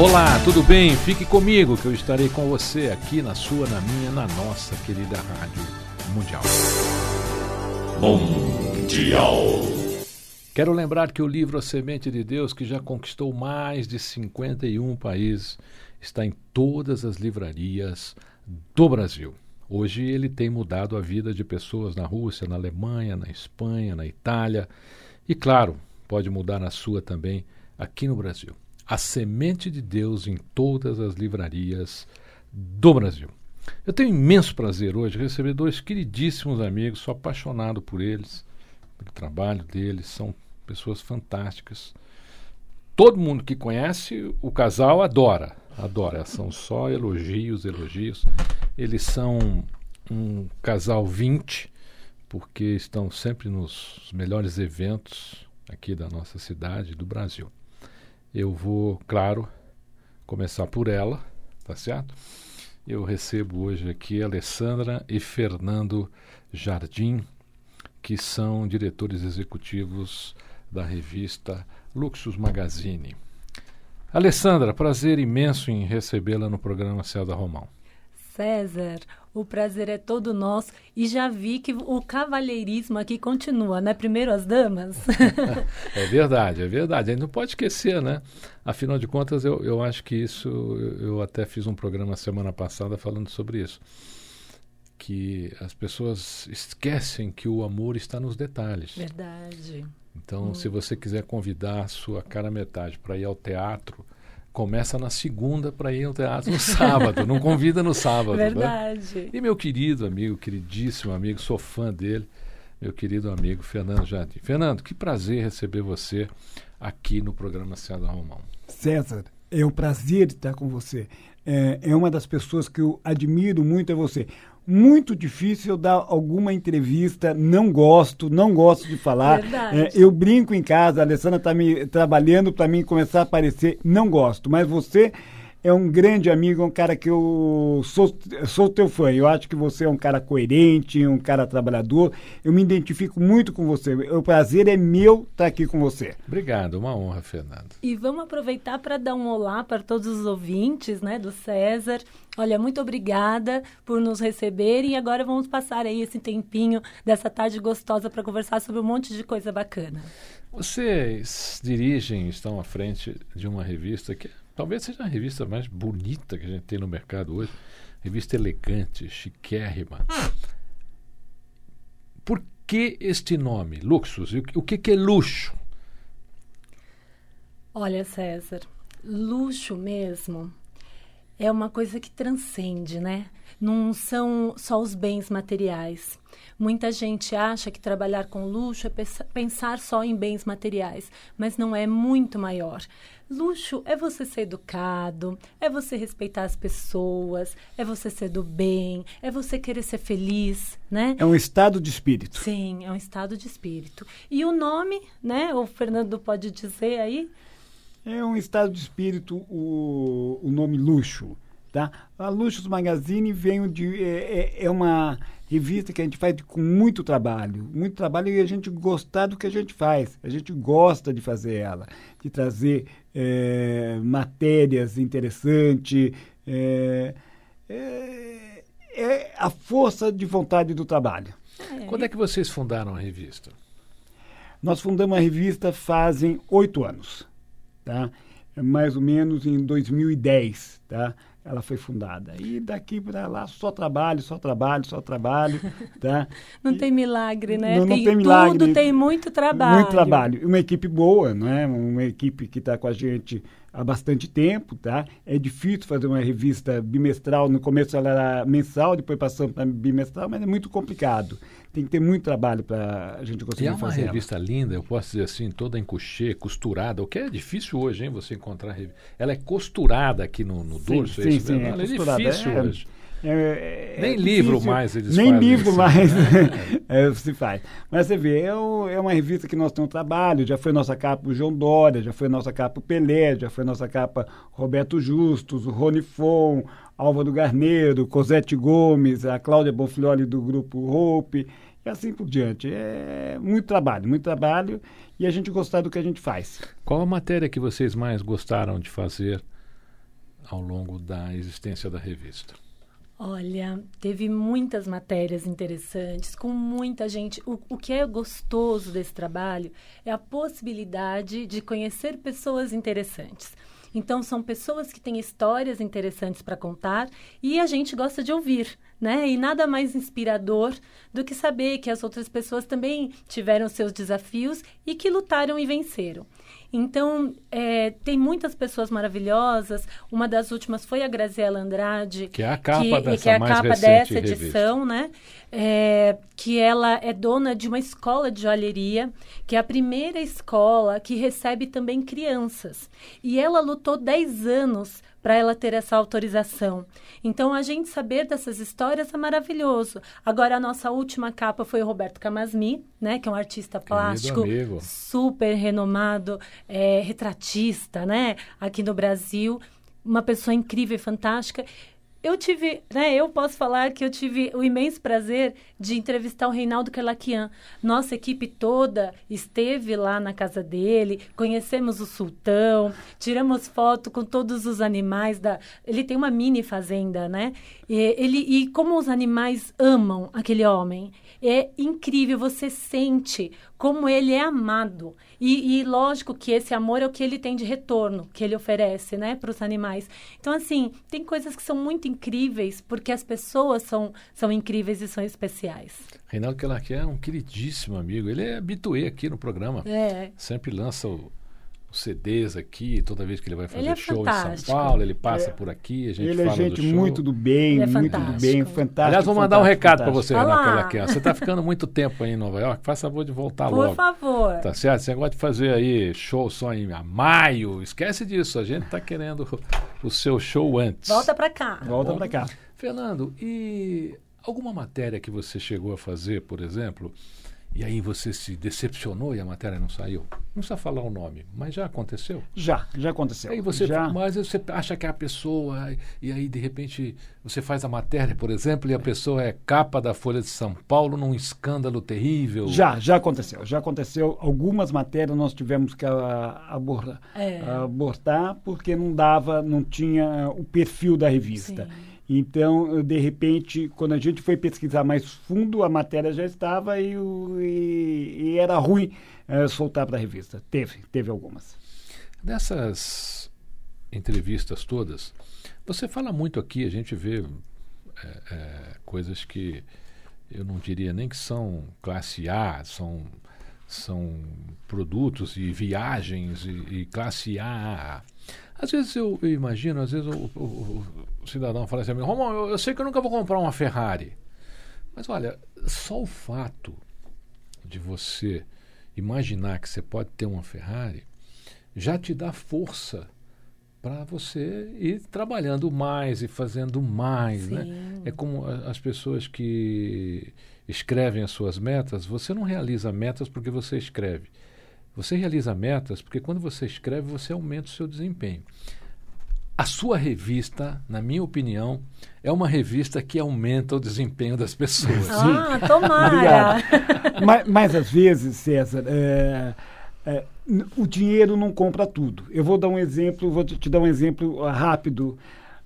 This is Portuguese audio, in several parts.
Olá, tudo bem? Fique comigo que eu estarei com você aqui na sua, na minha, na nossa querida Rádio Mundial. Mundial. Quero lembrar que o livro A Semente de Deus, que já conquistou mais de 51 países, está em todas as livrarias do Brasil. Hoje ele tem mudado a vida de pessoas na Rússia, na Alemanha, na Espanha, na Itália e, claro, pode mudar na sua também aqui no Brasil. A Semente de Deus em todas as livrarias do Brasil. Eu tenho imenso prazer hoje receber dois queridíssimos amigos, sou apaixonado por eles, pelo trabalho deles, são pessoas fantásticas. Todo mundo que conhece o casal adora, adora. São só elogios, elogios. Eles são um casal 20, porque estão sempre nos melhores eventos aqui da nossa cidade, do Brasil. Eu vou, claro, começar por ela, tá certo? Eu recebo hoje aqui Alessandra e Fernando Jardim, que são diretores executivos da revista Luxus Magazine. Alessandra, prazer imenso em recebê-la no programa da Romão. César, o prazer é todo nosso e já vi que o cavalheirismo aqui continua, né? Primeiro as damas. é verdade, é verdade. A gente não pode esquecer, né? Afinal de contas, eu, eu acho que isso. Eu até fiz um programa semana passada falando sobre isso. Que as pessoas esquecem que o amor está nos detalhes. Verdade. Então, hum. se você quiser convidar a sua cara metade para ir ao teatro, começa na segunda para ir ao teatro no sábado. não convida no sábado. Verdade. Né? E meu querido amigo, queridíssimo amigo, sou fã dele, meu querido amigo Fernando Jardim. Fernando, que prazer receber você aqui no programa César Romão. César, é um prazer estar com você. É, é uma das pessoas que eu admiro muito é você muito difícil eu dar alguma entrevista, não gosto, não gosto de falar. É, eu brinco em casa, a Alessandra está me trabalhando para mim começar a aparecer, não gosto. Mas você é um grande amigo, um cara que eu sou, sou teu fã. Eu acho que você é um cara coerente, um cara trabalhador. Eu me identifico muito com você. O prazer é meu estar aqui com você. Obrigado, uma honra, Fernando. E vamos aproveitar para dar um olá para todos os ouvintes, né, do César. Olha, muito obrigada por nos receber e agora vamos passar aí esse tempinho dessa tarde gostosa para conversar sobre um monte de coisa bacana. Vocês dirigem, estão à frente de uma revista que talvez seja a revista mais bonita que a gente tem no mercado hoje. Revista elegante, chiquérrima. Por que este nome, Luxus? O que, que é luxo? Olha, César, luxo mesmo é uma coisa que transcende, né? Não são só os bens materiais. Muita gente acha que trabalhar com luxo é pensar só em bens materiais, mas não é muito maior. Luxo é você ser educado, é você respeitar as pessoas, é você ser do bem, é você querer ser feliz, né? É um estado de espírito. Sim, é um estado de espírito. E o nome, né? O Fernando pode dizer aí, é um estado de espírito o, o nome Luxo. Tá? A Luxus Magazine vem de. É, é, é, uma revista que a gente faz com muito trabalho. Muito trabalho e a gente gostar do que a gente faz. A gente gosta de fazer ela, de trazer é, matérias interessantes. É, é, é a força de vontade do trabalho. É. Quando é que vocês fundaram a revista? Nós fundamos a revista fazem oito anos, tá? mais ou menos em 2010, tá? ela foi fundada. E daqui para lá só trabalho, só trabalho, só trabalho, tá? Não e, tem milagre, né? Não, não tem, tem milagre. Tudo tem muito trabalho. Muito trabalho. Uma equipe boa, não é? Uma equipe que está com a gente há bastante tempo, tá? É difícil fazer uma revista bimestral. No começo ela era mensal, depois passamos para bimestral, mas é muito complicado. Tem que ter muito trabalho para a gente conseguir fazer. E é uma fazer revista ela. linda, eu posso dizer assim, toda em couchê, costurada, o que é difícil hoje, hein? Você encontrar Ela é costurada aqui no, no sim, dorso, sim, é isso sim, é, é difícil é, hoje. É, é, Nem livro mais eles Nem fazem. livro assim. mais é, se faz. Mas você vê, é, é, uma revista que nós temos trabalho, já foi nossa capa o João Dória, já foi nossa capa o Pelé, já foi nossa capa Roberto Justus, o Rony Fon, Álvaro Garneiro, Cosete Gomes, a Cláudia Bonfilioli do grupo Hope, e assim por diante. É muito trabalho, muito trabalho e a gente gostar do que a gente faz. Qual a matéria que vocês mais gostaram de fazer ao longo da existência da revista? Olha, teve muitas matérias interessantes, com muita gente. O, o que é gostoso desse trabalho é a possibilidade de conhecer pessoas interessantes. Então, são pessoas que têm histórias interessantes para contar e a gente gosta de ouvir, né? E nada mais inspirador do que saber que as outras pessoas também tiveram seus desafios e que lutaram e venceram. Então, é, tem muitas pessoas maravilhosas. Uma das últimas foi a Graziela Andrade. Que é a capa que, dessa que é a capa dessa edição, né? É, que ela é dona de uma escola de joalheria, que é a primeira escola que recebe também crianças. E ela lutou 10 anos para ela ter essa autorização. Então, a gente saber dessas histórias é maravilhoso. Agora, a nossa última capa foi o Roberto Camasmi, né, que é um artista plástico super renomado, é, retratista, né, aqui no Brasil. Uma pessoa incrível e fantástica eu tive, né, eu posso falar que eu tive o imenso prazer de entrevistar o Reinaldo Carlaquian. Nossa equipe toda esteve lá na casa dele, conhecemos o sultão, tiramos foto com todos os animais da, ele tem uma mini fazenda, né? E, ele e como os animais amam aquele homem. É incrível, você sente como ele é amado. E, e, lógico que esse amor é o que ele tem de retorno, que ele oferece, né, para os animais. Então, assim, tem coisas que são muito incríveis, porque as pessoas são, são incríveis e são especiais. Reinaldo Kelarque é um queridíssimo amigo. Ele é habituê aqui no programa. É. Sempre lança o, CDs aqui, toda vez que ele vai fazer ele é show fantástico. em São Paulo, ele passa é, por aqui, a gente ele fala é gente do show. muito do bem, Ele é muito do bem, fantástico. Aliás, vou mandar um recado para você. Renato Calaquian. Você está ficando muito tempo aí em Nova York, faz favor de voltar Por logo. favor. Tá certo? Você gosta de fazer aí show só em maio, esquece disso, a gente está querendo o seu show antes. Volta para cá. Volta para cá. Fernando, e alguma matéria que você chegou a fazer, por exemplo, e aí você se decepcionou e a matéria não saiu? Não precisa falar o nome, mas já aconteceu? Já, já aconteceu. Aí você, já. mas você acha que é a pessoa, e aí de repente você faz a matéria, por exemplo, e a pessoa é capa da Folha de São Paulo num escândalo terrível. Já, já aconteceu. Já aconteceu. Algumas matérias nós tivemos que a- aborda- É. abortar porque não dava, não tinha o perfil da revista. Sim. Então, de repente, quando a gente foi pesquisar mais fundo, a matéria já estava e, e- e era ruim eh, soltar para a revista. Teve, teve algumas. Dessas entrevistas todas, você fala muito aqui, a gente vê é, é, coisas que eu não diria nem que são classe A, são, são produtos e viagens e, e classe A. Às vezes eu, eu imagino, às vezes o cidadão fala assim, Romão, eu, eu sei que eu nunca vou comprar uma Ferrari. Mas olha, só o fato de você imaginar que você pode ter uma Ferrari já te dá força para você ir trabalhando mais e fazendo mais, né? É como as pessoas que escrevem as suas metas, você não realiza metas porque você escreve. Você realiza metas porque quando você escreve, você aumenta o seu desempenho. A sua revista, na minha opinião, é uma revista que aumenta o desempenho das pessoas. Ah, tomara. Mas, mas às vezes, César, é, é, o dinheiro não compra tudo. Eu vou dar um exemplo, vou te dar um exemplo ah, rápido.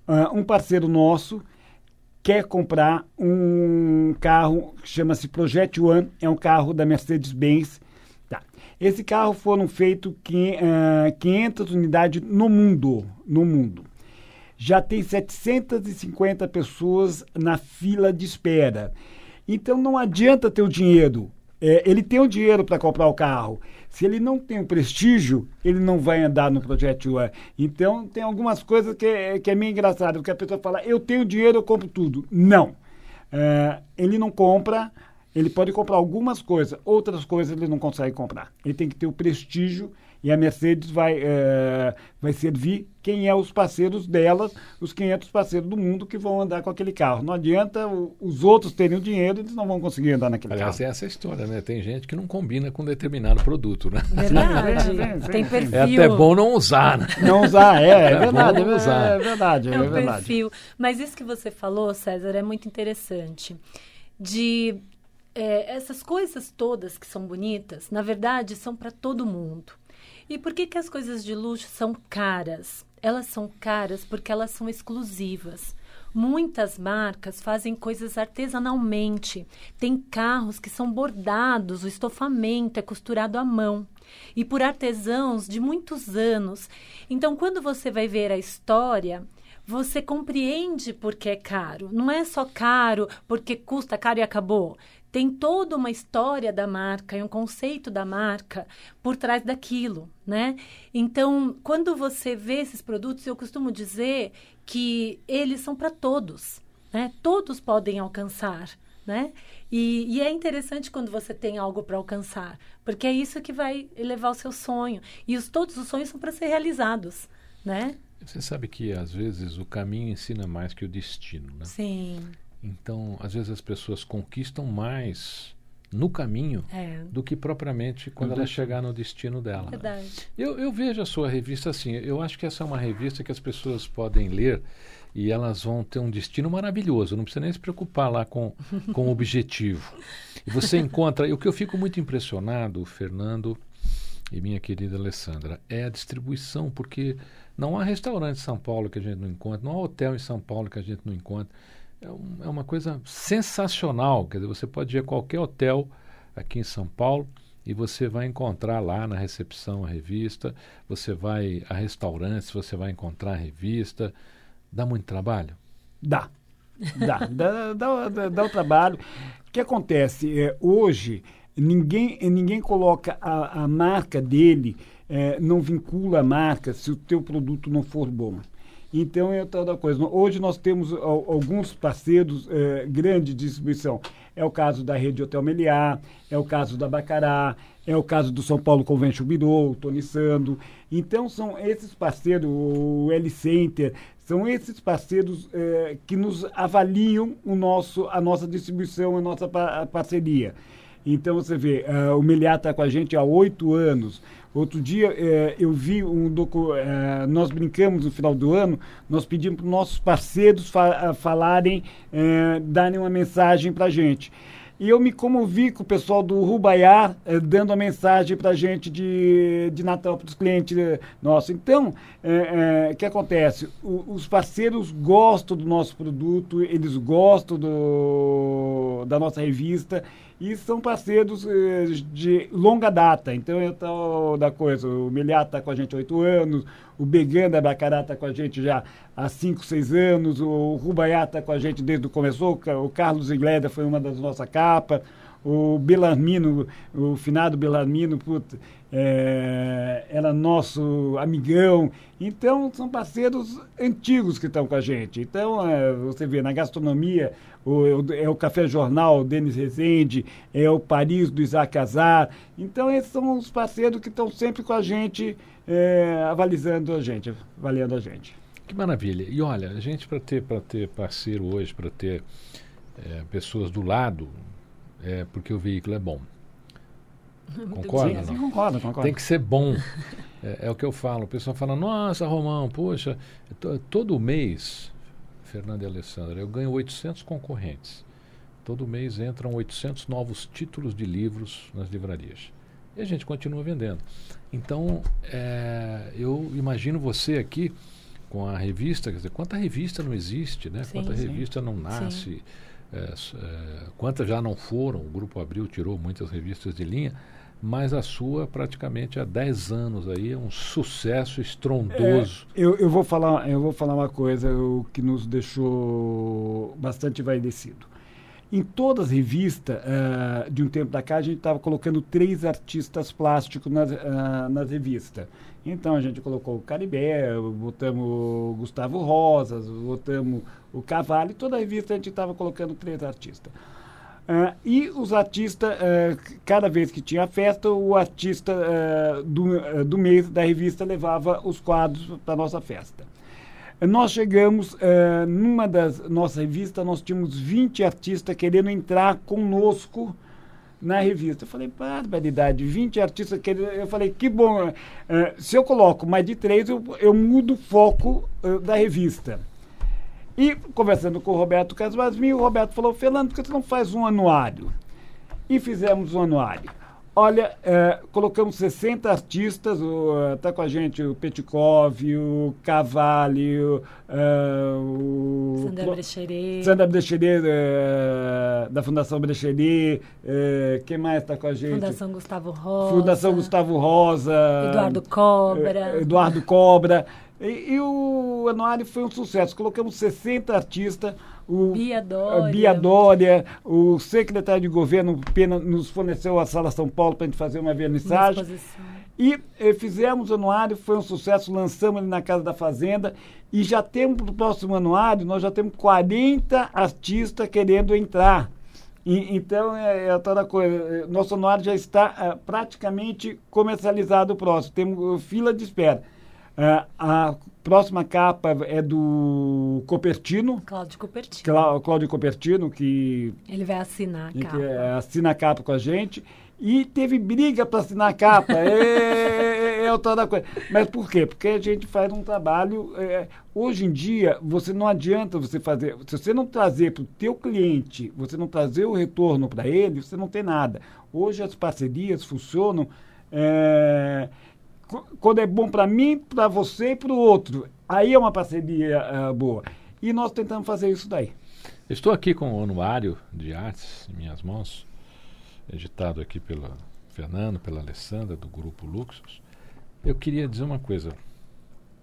Ah, um parceiro nosso quer comprar um carro que chama-se Project One, é um carro da Mercedes-Benz. Esse carro foram feitos 500 unidades no mundo, no mundo. Já tem 750 pessoas na fila de espera. Então não adianta ter o dinheiro. É, ele tem o dinheiro para comprar o carro. Se ele não tem o prestígio, ele não vai andar no Projeto One. Então, tem algumas coisas que é, que é meio engraçado, porque a pessoa fala, eu tenho dinheiro, eu compro tudo. Não. É, ele não compra, ele pode comprar algumas coisas, outras coisas ele não consegue comprar. Ele tem que ter o prestígio e a Mercedes vai, é, vai servir quem é os parceiros delas, os 500 parceiros do mundo que vão andar com aquele carro. Não adianta os outros terem o dinheiro, eles não vão conseguir andar naquele Aliás, carro. Aliás, é essa história, né? Tem gente que não combina com determinado produto, né? Verdade. Sim, sim, sim, Tem perfil. É até bom não usar, né? Não usar, é, é, é verdade, é, usar. é verdade, é, é um verdade. perfil. Mas isso que você falou, César, é muito interessante. De é, essas coisas todas que são bonitas, na verdade, são para todo mundo. E por que, que as coisas de luxo são caras? Elas são caras porque elas são exclusivas. Muitas marcas fazem coisas artesanalmente. Tem carros que são bordados, o estofamento é costurado à mão. E por artesãos de muitos anos. Então, quando você vai ver a história, você compreende por que é caro. Não é só caro porque custa caro e acabou tem toda uma história da marca e um conceito da marca por trás daquilo, né? Então, quando você vê esses produtos, eu costumo dizer que eles são para todos, né? Todos podem alcançar, né? E, e é interessante quando você tem algo para alcançar, porque é isso que vai elevar o seu sonho. E os, todos os sonhos são para ser realizados, né? Você sabe que às vezes o caminho ensina mais que o destino, né? Sim. Então, às vezes as pessoas conquistam mais no caminho é. do que propriamente quando ela chegar no destino dela. Verdade. Eu, eu vejo a sua revista assim, eu acho que essa é uma revista que as pessoas podem ler e elas vão ter um destino maravilhoso, não precisa nem se preocupar lá com, com o objetivo. E você encontra, o que eu fico muito impressionado, Fernando e minha querida Alessandra, é a distribuição, porque não há restaurante em São Paulo que a gente não encontra, não há hotel em São Paulo que a gente não encontra é, um, é uma coisa sensacional. Quer dizer, você pode ir a qualquer hotel aqui em São Paulo e você vai encontrar lá na recepção a revista, você vai a restaurantes, você vai encontrar a revista. Dá muito trabalho? Dá. Dá, dá, dá, dá, dá, o trabalho. O que acontece? É, hoje, ninguém, ninguém coloca a, a marca dele, é, não vincula a marca se o teu produto não for bom. Então é toda coisa. Hoje nós temos alguns parceiros é, grandes de distribuição. É o caso da Rede Hotel Meliá, é o caso da Bacará, é o caso do São Paulo Convention Bureau, Tony Sando. Então são esses parceiros, o L Center, são esses parceiros é, que nos avaliam o nosso, a nossa distribuição, a nossa parceria. Então você vê, uh, o Meliá está com a gente há oito anos. Outro dia eh, eu vi um docu eh, nós brincamos no final do ano, nós pedimos para os nossos parceiros fa falarem, darem uma mensagem para a gente. E eu me comovi com o pessoal do Rubaiá dando a mensagem para a gente de, de Natal para os clientes eh, nossos. Então, o que acontece? O, os parceiros gostam do nosso produto, eles gostam do, da nossa revista e são parceiros eh, de longa data. Então, então da coisa, o Miliato está com a gente há oito anos, o Began da Bacará está com a gente já há cinco, seis anos, o Rubaiá está com a gente desde o começo, o Carlos Igleda foi uma das nossas capas, o Belarmino, o finado Belarmino, puta, é, era nosso amigão. Então, são parceiros antigos que estão com a gente. Então, é, você vê, na gastronomia, o, é o Café Jornal, Denis Rezende, é o Paris do Isaac Azar. Então, esses são os parceiros que estão sempre com a gente, é, avalizando a gente, avaliando a gente. Que maravilha. E olha, a gente para ter, ter parceiro hoje, para ter é, pessoas do lado, é porque o veículo é bom. Concorda? Sim, concordo, concordo. Tem que ser bom. É, é, o que eu falo. O pessoal fala, nossa, Romão, poxa, todo mês, Fernando e Alessandra, eu ganho 800 concorrentes. Todo mês entram 800 novos títulos de livros nas livrarias. E a gente continua vendendo. Então, é, eu imagino você aqui com a revista, quer dizer, quanta revista não existe, né? Sim, quanta sim. revista não nasce, é, é, quantas já não foram, o Grupo Abril tirou muitas revistas de linha, mas a sua praticamente há 10 anos aí é um sucesso estrondoso. Eu, eu, vou falar, eu vou falar uma coisa o que nos deixou bastante envaidecido. Em todas as revistas, ah, de um tempo da cá, a gente estava colocando três artistas plásticos nas, ah, nas revistas. Então a gente colocou o Caribé, botamos Gustavo Rosas, botamos o Cavalho, e toda a revista a gente estava colocando três artistas. Ah, e os artistas, ah, c- cada vez que tinha festa, o artista ah, do, ah, do mês da revista levava os quadros para nossa festa. Nós chegamos, ah, numa das nossas revistas, nós tínhamos 20 artistas querendo entrar conosco na revista. Eu falei, barbaridade, 20 artistas querendo. Eu falei, que bom. ah, se eu coloco mais de três, eu, eu mudo o foco ah, da revista. E conversando com o Roberto Casmasmi, o Roberto falou, Fernando, por que você não faz um anuário? E fizemos um anuário. Olha, eh, colocamos 60 artistas, está com a gente o Petkov, o Cavalli, eh, o... Sandra Brecheret. Sandra Brecheret, eh, da Fundação Brecheret, eh, quem mais está com a gente? Fundação Gustavo Rosa. Fundação Gustavo Rosa. Eduardo Cobra. eh, Eduardo Cobra. E, e o anuário foi um sucesso. Colocamos 60 artistas. O, Bia Dória. Bia Dória, o secretário de governo Pena nos forneceu a Sala São Paulo para a gente fazer uma vernissagem. exposição. E eh, fizemos o anuário, foi um sucesso, lançamos ele na Casa da Fazenda e já temos para o próximo anuário, nós já temos 40 artistas querendo entrar. E- então, é, é toda coisa. eh, Nosso anuário já está ah, praticamente comercializado o próximo. Temos fila de espera. Ah, a próxima capa é do Copertino, Cláudio Cupertino. Clá- Cláudio Copertino, que Ele vai assinar a capa. é, assina a capa com a gente. E teve briga para assinar a capa. é, é, é o tal da coisa. Mas por quê? Porque a gente faz um trabalho. é, hoje em dia, você não adianta você fazer. Se você não trazer para o teu cliente, você não trazer o retorno para ele, você não tem nada. Hoje as parcerias funcionam. é, quando é bom para mim, para você e para o outro. Aí é uma parceria ah, boa. E nós tentamos fazer isso daí. Estou aqui com o anuário de artes em minhas mãos, editado aqui pelo Fernando, pela Alessandra, do Grupo Luxus. Eu queria dizer uma coisa: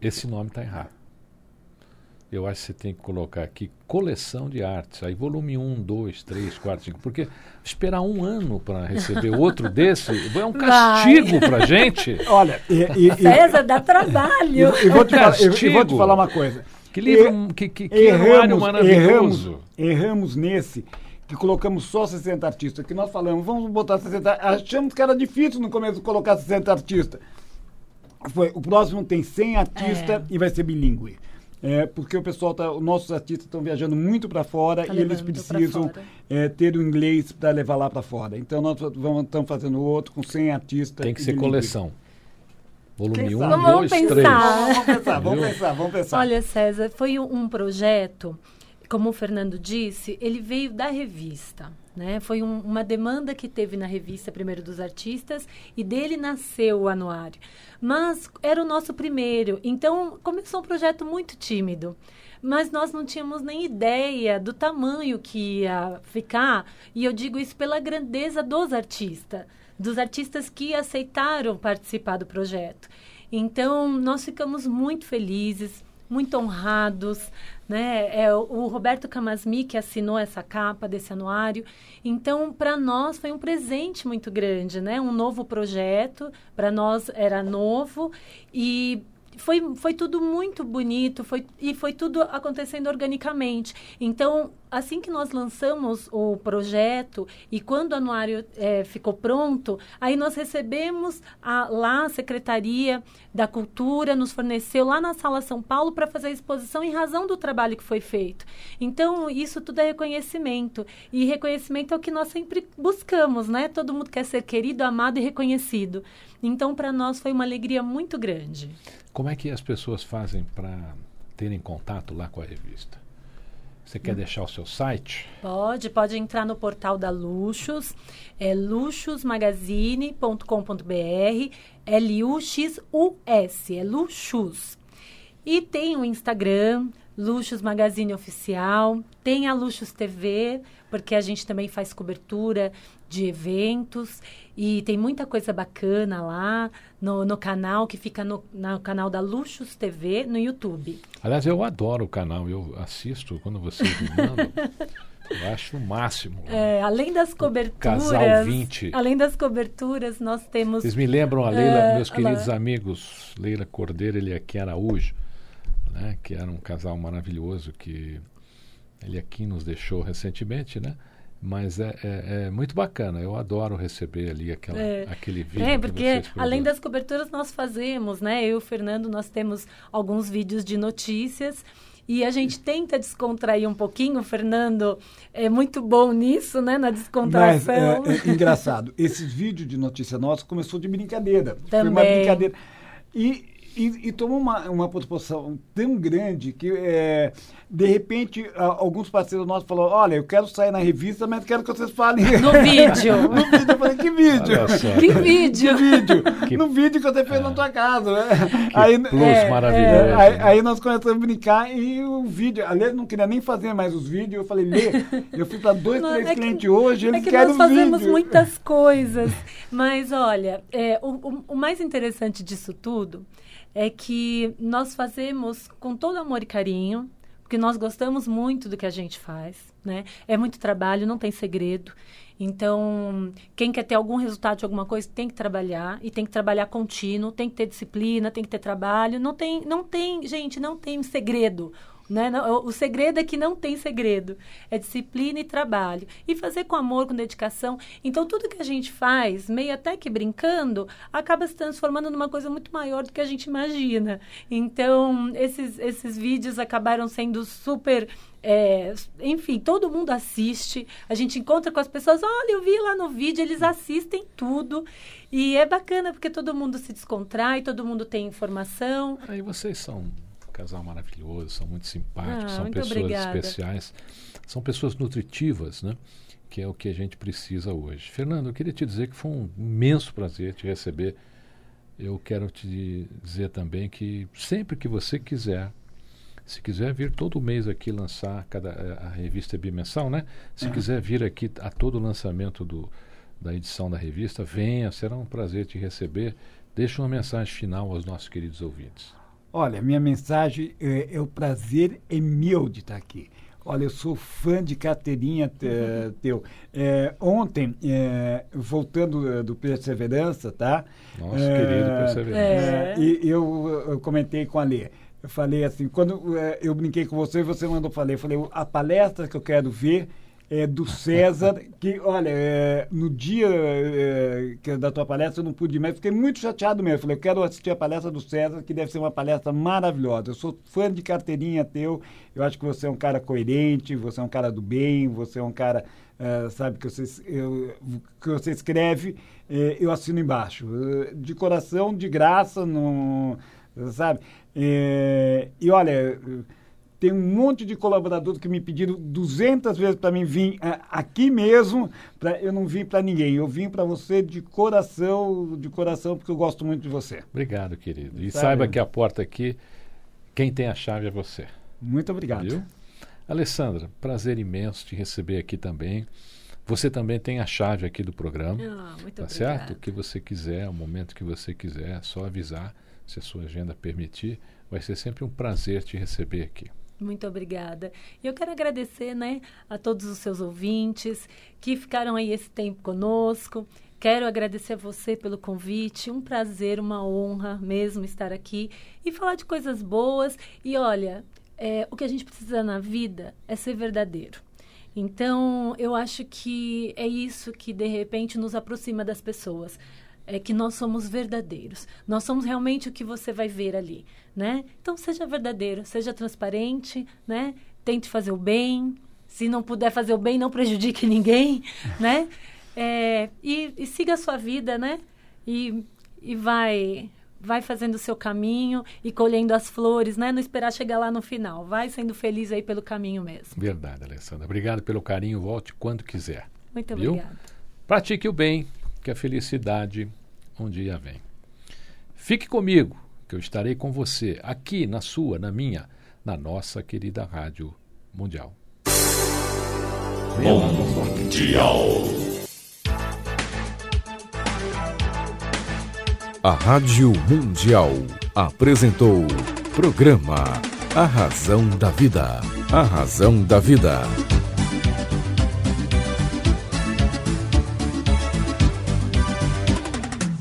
esse nome está errado. Eu acho que você tem que colocar aqui coleção de artes, aí volume 1, 2, 3, 4, 5, porque esperar um ano para receber outro desse é um castigo para gente. Olha, e, e- e- César, dá trabalho. Eu, eu vou te falar, eu- vou te falar uma coisa. Que livro, E- que, que, que erramos, maravilhoso. erramos nesse que colocamos só 60 artistas. Que nós falamos, vamos botar 60. Achamos que era difícil no começo colocar 60 artistas. Foi, o próximo tem 100 artistas É. e vai ser bilíngue. É, porque o pessoal tá, os nossos artistas estão viajando muito para fora Tá e eles precisam é, ter o inglês para levar lá para fora. Então nós vamos estamos fazendo outro com 100 artistas. Tem que ser coleção. Volume Quem 1, sabe? Vamos 2, 3. pensar. Vamos pensar, vamos pensar, vamos pensar. Olha, César, foi um um projeto, como o Fernando disse, ele veio da revista. Né? Foi um- uma demanda que teve na revista Primeiro dos Artistas e dele nasceu o anuário. Mas era o nosso primeiro, então começou um projeto muito tímido. Mas nós não tínhamos nem ideia do tamanho que ia ficar, e eu digo isso pela grandeza dos artistas, dos artistas que aceitaram participar do projeto. Então, nós ficamos muito felizes, muito honrados, né? É o Roberto Camasmi que assinou essa capa desse anuário. Então, para nós foi um presente muito grande, né? Um novo projeto, para nós era novo e foi, foi tudo muito bonito foi, e foi tudo acontecendo organicamente. Então, assim que nós lançamos o projeto e quando o anuário eh, ficou pronto, aí nós recebemos a, lá a Secretaria da Cultura, nos forneceu lá na Sala São Paulo para fazer a exposição em razão do trabalho que foi feito. Então, isso tudo é reconhecimento. E reconhecimento é o que nós sempre buscamos, né? Todo mundo quer ser querido, amado e reconhecido. Então, para nós foi uma alegria muito grande. Como é que as pessoas fazem para terem contato lá com a revista? Você quer deixar o seu site? Pode, pode entrar no portal da Luxus, é luxusmagazine.com.br, L-U-X-U-S, é Luxus. E tem o Instagram, Luxos Magazine Oficial, tem a Luxos TV, porque a gente também faz cobertura de eventos e tem muita coisa bacana lá no, no canal que fica no, no canal da Luxos TV no YouTube. Aliás, eu adoro o canal, eu assisto quando vocês me mandam. Eu acho o máximo. É, além das coberturas. Casal 20. Além das coberturas, nós temos. Vocês me lembram a Leila, É, meus queridos lá. amigos, Leila Cordeiro e Eliakim Araújo, né, que era um casal maravilhoso que Eliakim nos deixou recentemente, né? Mas é, é- é muito bacana, eu adoro receber ali aquela, É. aquele vídeo. É, que porque vocês além das coberturas nós fazemos, né? Eu e o Fernando, nós temos alguns vídeos de notícias e a gente tenta descontrair um pouquinho. O Fernando é muito bom nisso, né? Na Mas descontração. é, é engraçado, esses vídeos de notícia nossa começou de brincadeira. Foi uma Também. brincadeira. E, e, e tomou uma, uma proporção tão grande que, é, de repente, a- alguns parceiros nossos falaram, olha, eu quero sair na revista, mas quero que vocês falem. No vídeo. no vídeo. Eu falei, que vídeo? Que vídeo! Que vídeo? Que- No vídeo que você fez na tua casa. né? Que plus é, maravilhoso. É, aí, né? aí nós começamos a brincar e o vídeo, aliás, não queria nem fazer mais os vídeos. Eu falei, Lê, eu fui para dois, Não, três é que- clientes hoje, eles É que querem nós fazemos vídeo. muitas coisas. Mas olha, é, o, o- o mais interessante disso tudo é que nós fazemos com todo amor e carinho, porque nós gostamos muito do que a gente faz, né? É muito trabalho, não tem segredo. Então, quem quer ter algum resultado de alguma coisa tem que trabalhar e tem que trabalhar contínuo, tem que ter disciplina, tem que ter trabalho. Não tem, não tem, gente, não tem segredo. Né? Não, o- o segredo é que não tem segredo. É disciplina e trabalho. E fazer com amor, com dedicação. Então, tudo que a gente faz, meio até que brincando, acaba se transformando numa coisa muito maior do que a gente imagina. Então, esses, esses vídeos acabaram sendo super. é, enfim, todo mundo assiste. A gente encontra com as pessoas. Olha, eu vi lá no vídeo, eles assistem tudo. E é bacana porque todo mundo se descontrai, todo mundo tem informação. Aí vocês são casal maravilhoso, são muito simpáticos, Ah, são muito pessoas obrigada. especiais, são pessoas nutritivas, né? Que é o que a gente precisa hoje. Fernando, eu queria te dizer que foi um imenso prazer te receber. Eu quero te dizer também que sempre que você quiser, se quiser vir todo mês aqui lançar cada, eh, a revista é bimensal, né? Se quiser vir aqui a todo o lançamento do, da edição da revista, venha, será um prazer te receber. Deixa uma mensagem final aos nossos queridos ouvintes. Olha, minha mensagem é, é o prazer é meu de estar aqui. Olha, eu sou fã de carteirinha eh, teu. É, ontem, é, voltando eh, do Perseverança, tá? Nosso É, querido Perseverança. É. é, e eu, eu comentei com a Lê. Eu falei assim, quando eu brinquei com você, você mandou falei, eu falei, a palestra que eu quero ver é do César, que, olha, é, no dia é, que, da tua palestra eu não pude mais, fiquei muito chateado mesmo. Falei, eu quero assistir a palestra do César, que deve ser uma palestra maravilhosa. Eu sou fã de carteirinha teu, eu acho que você é um cara coerente, você é um cara do bem, você é um cara, é, sabe, que você, eu, que você escreve, é, eu assino embaixo. É, De coração, de graça, não, sabe? É, e olha tem um monte de colaboradores que me pediram 200 vezes para mim vir ah, aqui mesmo, pra, eu não vim para ninguém, eu vim para você de coração, de coração, porque eu gosto muito de você. Obrigado, querido. E Tá saiba bem. que a porta aqui, quem tem a chave é você. Muito obrigado. Viu? Alessandra, prazer imenso te receber aqui também. Você também tem a chave aqui do programa. Ah, muito tá obrigada. certo? O que você quiser, o momento que você quiser, é só avisar, se a sua agenda permitir. Vai ser sempre um prazer te receber aqui. Muito obrigada. E eu quero agradecer, né, a todos os seus ouvintes que ficaram aí esse tempo conosco. Quero agradecer a você pelo convite. Um prazer, uma honra mesmo estar aqui e falar de coisas boas. E olha, é, o que a gente precisa na vida é ser verdadeiro. Então, eu acho que é isso que de repente nos aproxima das pessoas é que nós somos verdadeiros. Nós somos realmente o que você vai ver ali, né? Então seja verdadeiro, seja transparente, né? Tente fazer o bem. Se não puder fazer o bem, não prejudique ninguém, né? É, e, e siga a sua vida, né? E, e vai vai fazendo o seu caminho e colhendo as flores, né? Não esperar chegar lá no final. Vai sendo feliz aí pelo caminho mesmo. Verdade, Alessandra. Obrigado pelo carinho. Volte quando quiser. Muito Viu? obrigada. Pratique o bem, que a felicidade um dia vem. Fique comigo, que eu estarei com você aqui na sua, na minha, na nossa querida Rádio Mundial. Mundial. A Rádio Mundial apresentou programa A Razão da Vida. A Razão da Vida.